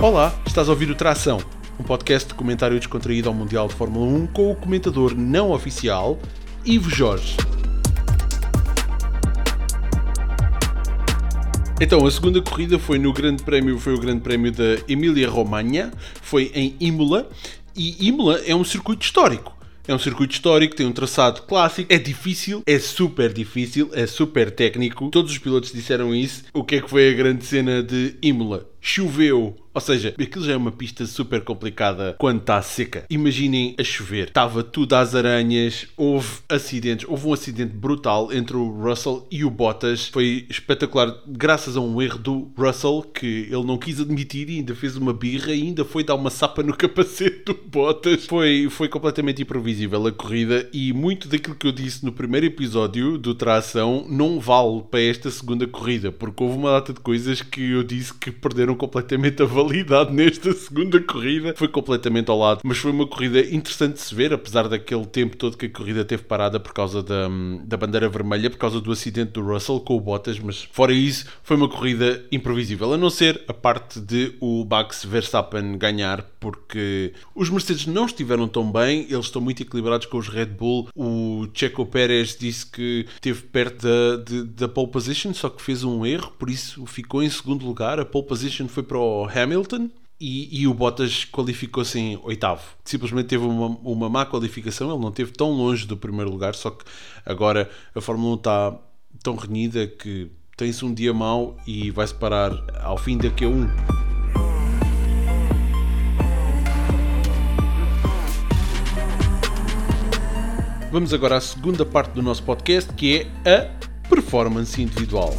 Olá, estás a ouvir o Tração, um podcast de comentário descontraído ao Mundial de Fórmula 1 com o comentador não oficial, Ivo Jorge. Então, a segunda corrida foi no Grande Prémio, foi o Grande Prémio da Emília-Romanha, foi em Imola, e Imola é um circuito histórico. É um circuito histórico, tem um traçado clássico, é difícil, é super difícil, é super técnico. Todos os pilotos disseram isso. O que é que foi a grande cena de Imola? Choveu ou seja, aquilo já é uma pista super complicada quando está seca. Imaginem a chover. Estava tudo às aranhas, houve acidentes, houve um acidente brutal entre o Russell e o Bottas. Foi espetacular, graças a um erro do Russell que ele não quis admitir e ainda fez uma birra e ainda foi dar uma sapa no capacete do Bottas. Foi, foi completamente imprevisível a corrida e muito daquilo que eu disse no primeiro episódio do Tração não vale para esta segunda corrida, porque houve uma data de coisas que eu disse que perderam completamente a validade nesta segunda corrida foi completamente ao lado, mas foi uma corrida interessante de se ver, apesar daquele tempo todo que a corrida teve parada por causa da, da bandeira vermelha, por causa do acidente do Russell com o Bottas, mas fora isso, foi uma corrida imprevisível, a não ser a parte de o Max Verstappen ganhar, porque os Mercedes não estiveram tão bem, eles estão muito equilibrados com os Red Bull. O Checo Pérez disse que esteve perto da, de, da pole position, só que fez um erro, por isso ficou em segundo lugar. A pole position foi para o Hamilton e, e o Bottas qualificou-se em oitavo. Simplesmente teve uma, uma má qualificação, ele não esteve tão longe do primeiro lugar, só que agora a Fórmula 1 está tão renhida que tem-se um dia mau e vai-se parar ao fim da Q1. Vamos agora à segunda parte do nosso podcast, que é a performance individual.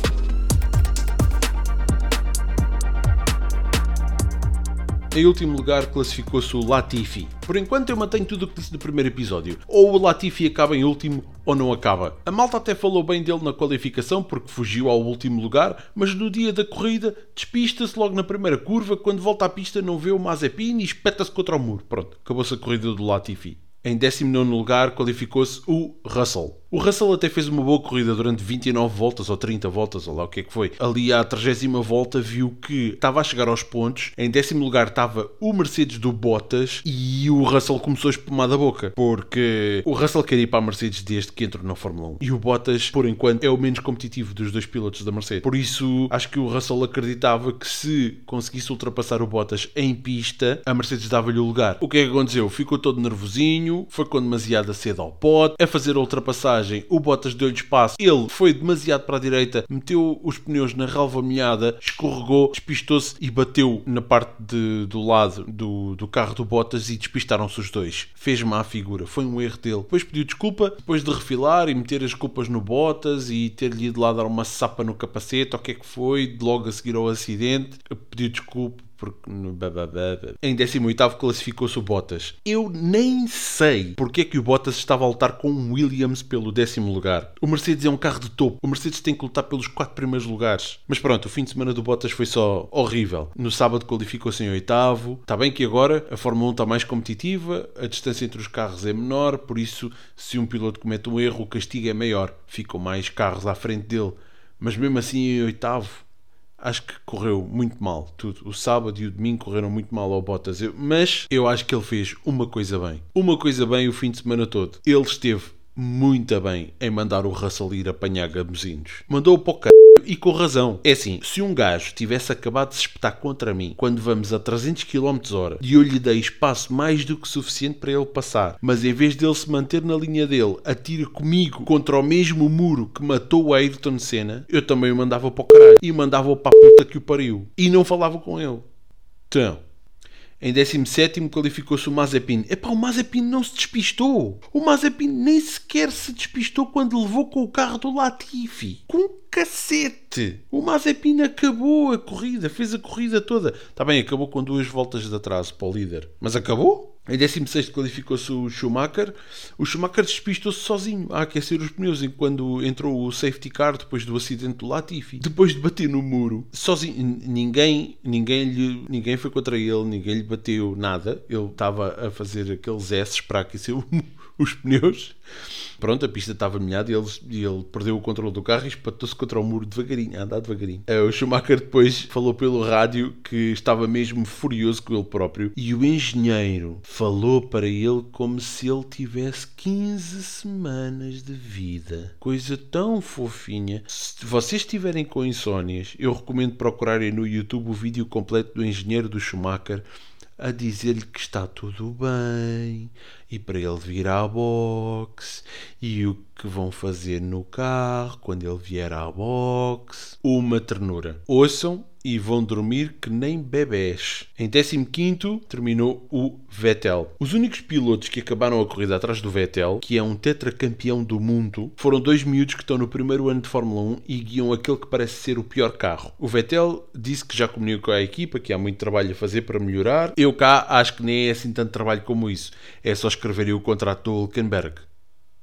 Em último lugar classificou-se o Latifi. Por enquanto eu mantenho tudo o que disse no primeiro episódio. Ou o Latifi acaba em último ou não acaba. A malta até falou bem dele na qualificação porque fugiu ao último lugar, mas no dia da corrida despista-se logo na primeira curva, quando volta à pista não vê o Mazepin e espeta-se contra o muro. Pronto, acabou-se a corrida do Latifi. Em 19 lugar qualificou-se o Russell. O Russell até fez uma boa corrida durante 29 voltas ou 30 voltas, ou lá o que é que foi. Ali à 30 volta viu que estava a chegar aos pontos. Em décimo lugar estava o Mercedes do Bottas e o Russell começou a espumar da boca. Porque o Russell quer ir para a Mercedes desde que entrou na Fórmula 1. E o Bottas, por enquanto, é o menos competitivo dos dois pilotos da Mercedes. Por isso, acho que o Russell acreditava que se conseguisse ultrapassar o Bottas em pista, a Mercedes dava-lhe o lugar. O que é que aconteceu? Ficou todo nervosinho, foi com demasiada cedo ao pote, a fazer a o Bottas deu-lhe espaço, ele foi demasiado para a direita, meteu os pneus na relva molhada, escorregou, despistou-se e bateu na parte de, do lado do, do carro do Bottas e despistaram-se os dois. Fez má figura, foi um erro dele. Depois pediu desculpa, depois de refilar e meter as culpas no Bottas e ter-lhe ido lá dar uma sapa no capacete, o que é que foi, logo a seguir ao acidente, pediu desculpa porque em 18 classificou-se o Bottas. Eu nem sei porque é que o Bottas estava a lutar com o Williams pelo décimo lugar. O Mercedes é um carro de topo. O Mercedes tem que lutar pelos quatro primeiros lugares. Mas pronto, o fim de semana do Bottas foi só horrível. No sábado qualificou-se em oitavo. Está bem que agora a Fórmula 1 está mais competitiva, a distância entre os carros é menor, por isso, se um piloto comete um erro, o castigo é maior. Ficam mais carros à frente dele. Mas mesmo assim, em oitavo, acho que correu muito mal tudo. O sábado e o domingo correram muito mal ao Bottas, mas eu acho que ele fez uma coisa bem. Uma coisa bem o fim de semana todo. Ele esteve muito bem em mandar o Russell ir apanhar gamozinhos. Mandou-o para o c e com razão. É assim, se um gajo tivesse acabado de se espetar contra mim quando vamos a 300 km hora e eu lhe dei espaço mais do que suficiente para ele passar, mas em vez dele se manter na linha dele, atira comigo contra o mesmo muro que matou o Ayrton Senna, eu também o mandava para o caralho e mandava-o para a puta que o pariu. E não falava com ele. Então, em 17 qualificou-se o Mazepin. Epá, o Mazepin não se despistou. O Mazepin nem sequer se despistou quando levou com o carro do Latifi. Com cacete! O Mazepin acabou a corrida, fez a corrida toda. Está bem, acabou com duas voltas de atraso para o líder. Mas acabou? Em 16 qualificou-se o Schumacher. O Schumacher despistou-se sozinho a aquecer os pneus enquanto entrou o safety car depois do acidente do Latifi. Depois de bater no muro, sozinho, ninguém, ninguém, lhe, ninguém foi contra ele, ninguém lhe bateu nada. Ele estava a fazer aqueles S para aquecer o, os pneus. Pronto, a pista estava molhada e ele, ele perdeu o controle do carro e espatou-se contra o muro devagarinho, a andar devagarinho. Eh, o Schumacher depois falou pelo rádio que estava mesmo furioso com ele próprio e o engenheiro falou para ele como se ele tivesse 15 semanas de vida. Coisa tão fofinha. Se vocês estiverem com insónias, eu recomendo procurarem no YouTube o vídeo completo do engenheiro do Schumacher a dizer-lhe que está tudo bem e para ele vir à box e o que vão fazer no carro quando ele vier à box. Uma ternura. Ouçam e vão dormir que nem bebés. Em 15 terminou o Vettel. Os únicos pilotos que acabaram a corrida atrás do Vettel, que é um tetracampeão do mundo, foram dois miúdos que estão no primeiro ano de Fórmula 1 e guiam aquele que parece ser o pior carro. O Vettel disse que já comunicou a equipa que há muito trabalho a fazer para melhorar. Eu cá acho que nem é assim tanto trabalho como isso. É só escreverem o contrato do Hulkenberg.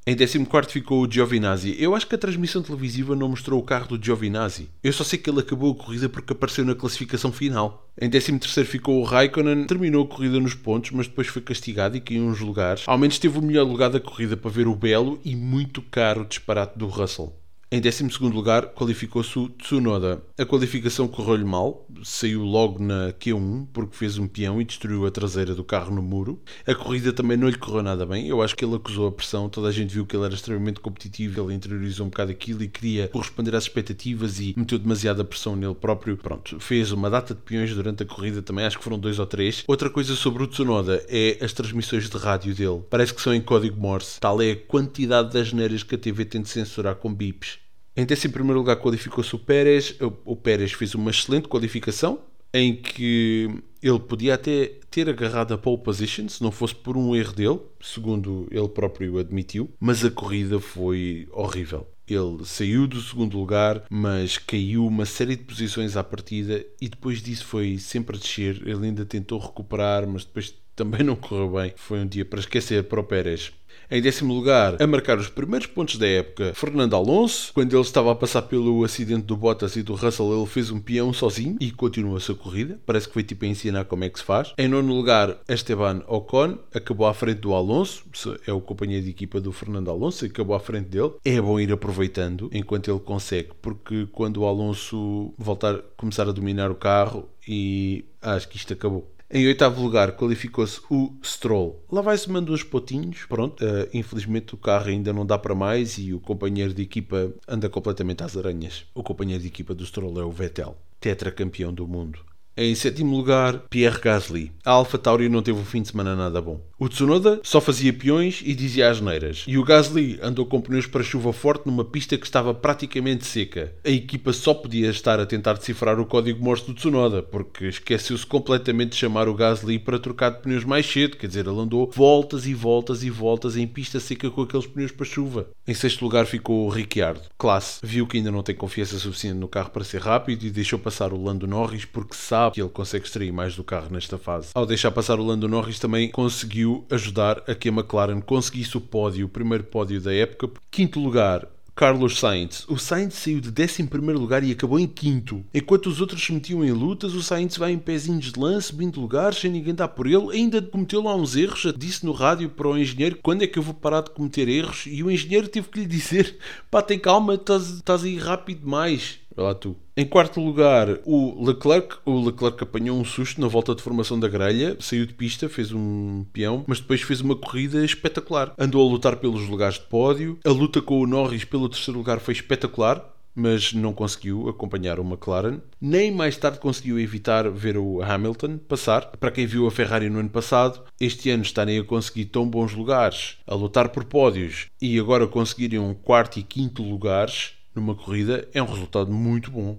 Em 14 ficou o Giovinazzi. Eu acho que a transmissão televisiva não mostrou o carro do Giovinazzi. Eu só sei que ele acabou a corrida porque apareceu na classificação final. Em 13 ficou o Raikkonen, terminou a corrida nos pontos, mas depois foi castigado e caiu uns lugares. Ao menos teve o melhor lugar da corrida para ver o belo e muito caro disparate do Russell. Em 12 lugar qualificou-se o Tsunoda. A qualificação correu-lhe mal, saiu logo na Q1 porque fez um peão e destruiu a traseira do carro no muro. A corrida também não lhe correu nada bem, eu acho que ele acusou a pressão, toda a gente viu que ele era extremamente competitivo, ele interiorizou um bocado aquilo e queria corresponder às expectativas e meteu demasiada pressão nele próprio. Pronto, fez uma data de peões durante a corrida também, acho que foram dois ou três. Outra coisa sobre o Tsunoda é as transmissões de rádio dele. Parece que são em código Morse. Tal é a quantidade de asneiras que a TV tem de censurar com bips. Em décimo primeiro lugar qualificou-se o Pérez. O Pérez fez uma excelente qualificação em que ele podia até ter agarrado a pole position se não fosse por um erro dele, segundo ele próprio admitiu, mas a corrida foi horrível. Ele saiu do segundo lugar, mas caiu uma série de posições à partida e depois disso foi sempre a descer. Ele ainda tentou recuperar, mas depois também não correu bem. Foi um dia para esquecer para o Pérez. Em décimo lugar, a marcar os primeiros pontos da época, Fernando Alonso. Quando ele estava a passar pelo acidente do Bottas e do Russell, ele fez um peão sozinho e continuou a sua corrida. Parece que foi tipo a ensinar como é que se faz. Em nono lugar, Esteban Ocon acabou à frente do Alonso, é o companheiro de equipa do Fernando Alonso, acabou à frente dele. É bom ir aproveitando enquanto ele consegue, porque quando o Alonso voltar, começar a dominar o carro, e acho que isto acabou. Em oitavo lugar qualificou-se o Stroll. Lá vai-se mandando uns potinhos. Pronto, uh, infelizmente o carro ainda não dá para mais e o companheiro de equipa anda completamente às aranhas. O companheiro de equipa do Stroll é o Vettel, tetracampeão do mundo. Em sétimo lugar, Pierre Gasly. A Alpha Tauri não teve um fim de semana nada bom. O Tsunoda só fazia peões e dizia asneiras. E o Gasly andou com pneus para chuva forte numa pista que estava praticamente seca. A equipa só podia estar a tentar decifrar o código Morse do Tsunoda, porque esqueceu-se completamente de chamar o Gasly para trocar de pneus mais cedo. Quer dizer, ele andou voltas e voltas e voltas em pista seca com aqueles pneus para chuva. Em sexto lugar ficou o Ricciardo. Classe. Viu que ainda não tem confiança suficiente no carro para ser rápido e deixou passar o Lando Norris porque sabe que ele consegue extrair mais do carro nesta fase. Ao deixar passar o Lando Norris também conseguiu ajudar a que a McLaren conseguisse o pódio, o primeiro pódio da época. Quinto lugar, Carlos Sainz. O Sainz saiu de 11 lugar e acabou em quinto. Enquanto os outros se metiam em lutas, o Sainz vai em pezinhos de lance, subindo lugares, sem ninguém dar por ele. Ainda cometeu lá uns erros. Já disse no rádio para o engenheiro quando é que eu vou parar de cometer erros. E o engenheiro teve que lhe dizer: pá, tem calma, estás aí rápido demais. Olha lá tu. Em quarto lugar, o Leclerc. O Leclerc apanhou um susto na volta de formação da grelha, saiu de pista, fez um peão, mas depois fez uma corrida espetacular. Andou a lutar pelos lugares de pódio. A luta com o Norris pelo terceiro lugar foi espetacular mas não conseguiu acompanhar o McLaren, nem mais tarde conseguiu evitar ver o Hamilton passar. Para quem viu a Ferrari no ano passado, este ano estarem a conseguir tão bons lugares, a lutar por pódios e agora conseguirem um quarto e quinto lugares numa corrida é um resultado muito bom.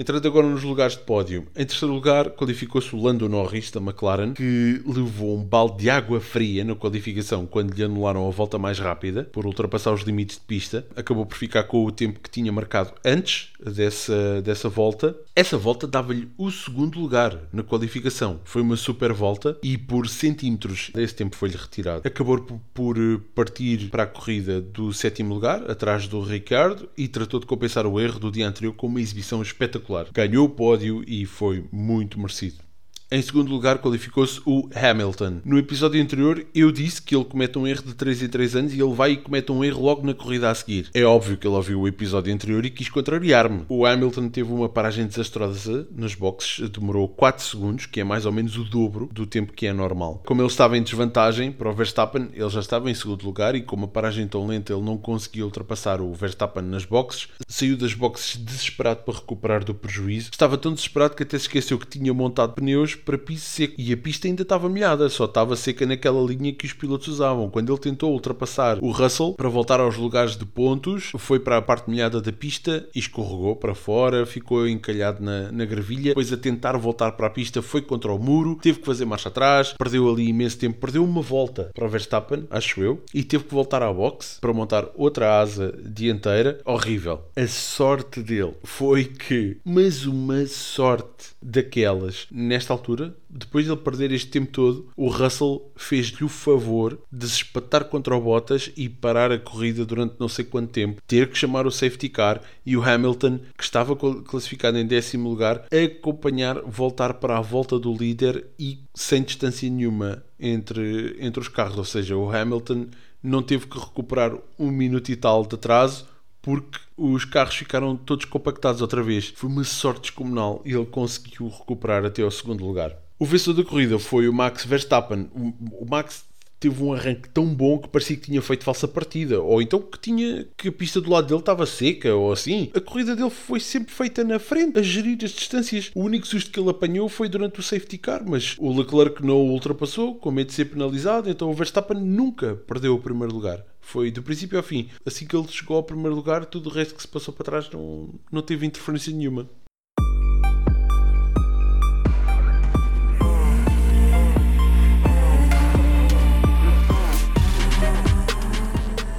Entrando agora nos lugares de pódio. Em terceiro lugar, qualificou-se o Lando Norris da McLaren, que levou um balde de água fria na qualificação quando lhe anularam a volta mais rápida, por ultrapassar os limites de pista. Acabou por ficar com o tempo que tinha marcado antes dessa, dessa volta. Essa volta dava-lhe o segundo lugar na qualificação. Foi uma super volta e por centímetros esse tempo foi-lhe retirado. Acabou por, partir para a corrida do sétimo lugar, atrás do Ricardo, e tratou de compensar o erro do dia anterior com uma exibição espetacular espetacular. Ganhou o pódio e foi muito merecido. Em segundo lugar, qualificou-se o Hamilton. No episódio anterior, eu disse que ele comete um erro de 3 em 3 anos e ele vai e comete um erro logo na corrida a seguir. É óbvio que ele ouviu o episódio anterior e quis contrariar-me. O Hamilton teve uma paragem desastrosa nos boxes, demorou 4 segundos, que é mais ou menos o dobro do tempo que é normal. Como ele estava em desvantagem para o Verstappen, ele já estava em segundo lugar e com uma paragem tão lenta ele não conseguiu ultrapassar o Verstappen nas boxes, saiu das boxes desesperado para recuperar do prejuízo. Estava tão desesperado que até se esqueceu que tinha montado pneus para piso seco e a pista ainda estava molhada, só estava seca naquela linha que os pilotos usavam. Quando ele tentou ultrapassar o Russell para voltar aos lugares de pontos, foi para a parte molhada da pista e escorregou para fora, ficou encalhado na, na gravilha. Depois a tentar voltar para a pista foi contra o muro, teve que fazer marcha atrás, perdeu ali imenso tempo, perdeu uma volta para o Verstappen, acho eu, e teve que voltar à box para montar outra asa dianteira. Horrível. A sorte dele foi que, mas uma sorte daquelas, nesta altura, depois de ele perder este tempo todo, o Russell fez-lhe o favor de se espatar contra o Bottas e parar a corrida durante não sei quanto tempo, ter que chamar o safety car e o Hamilton, que estava classificado em décimo lugar, acompanhar, voltar para a volta do líder e sem distância nenhuma entre, entre os carros. Ou seja, o Hamilton não teve que recuperar um minuto e tal de atraso porque os carros ficaram todos compactados outra vez. Foi uma sorte descomunal e ele conseguiu recuperar até ao segundo lugar. O vencedor da corrida foi o Max Verstappen. O Max teve um arranque tão bom que parecia que tinha feito falsa partida, ou então que tinha que a pista do lado dele estava seca, ou assim. A corrida dele foi sempre feita na frente, a gerir as distâncias. O único susto que ele apanhou foi durante o safety car, mas o Leclerc não o ultrapassou, com medo de ser penalizado, então o Verstappen nunca perdeu o primeiro lugar. Foi do princípio ao fim. Assim que ele chegou ao primeiro lugar, tudo o resto que se passou para trás não, não teve interferência nenhuma.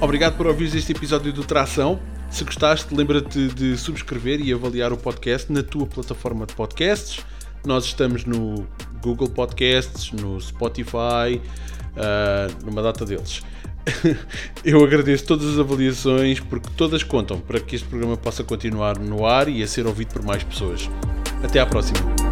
Obrigado por ouvir este episódio do Tração. Se gostaste, lembra-te de subscrever e avaliar o podcast na tua plataforma de podcasts. Nós estamos no Google Podcasts, no Spotify, uh, numa data deles. Eu agradeço todas as avaliações porque todas contam para que este programa possa continuar no ar e a ser ouvido por mais pessoas. Até à próxima.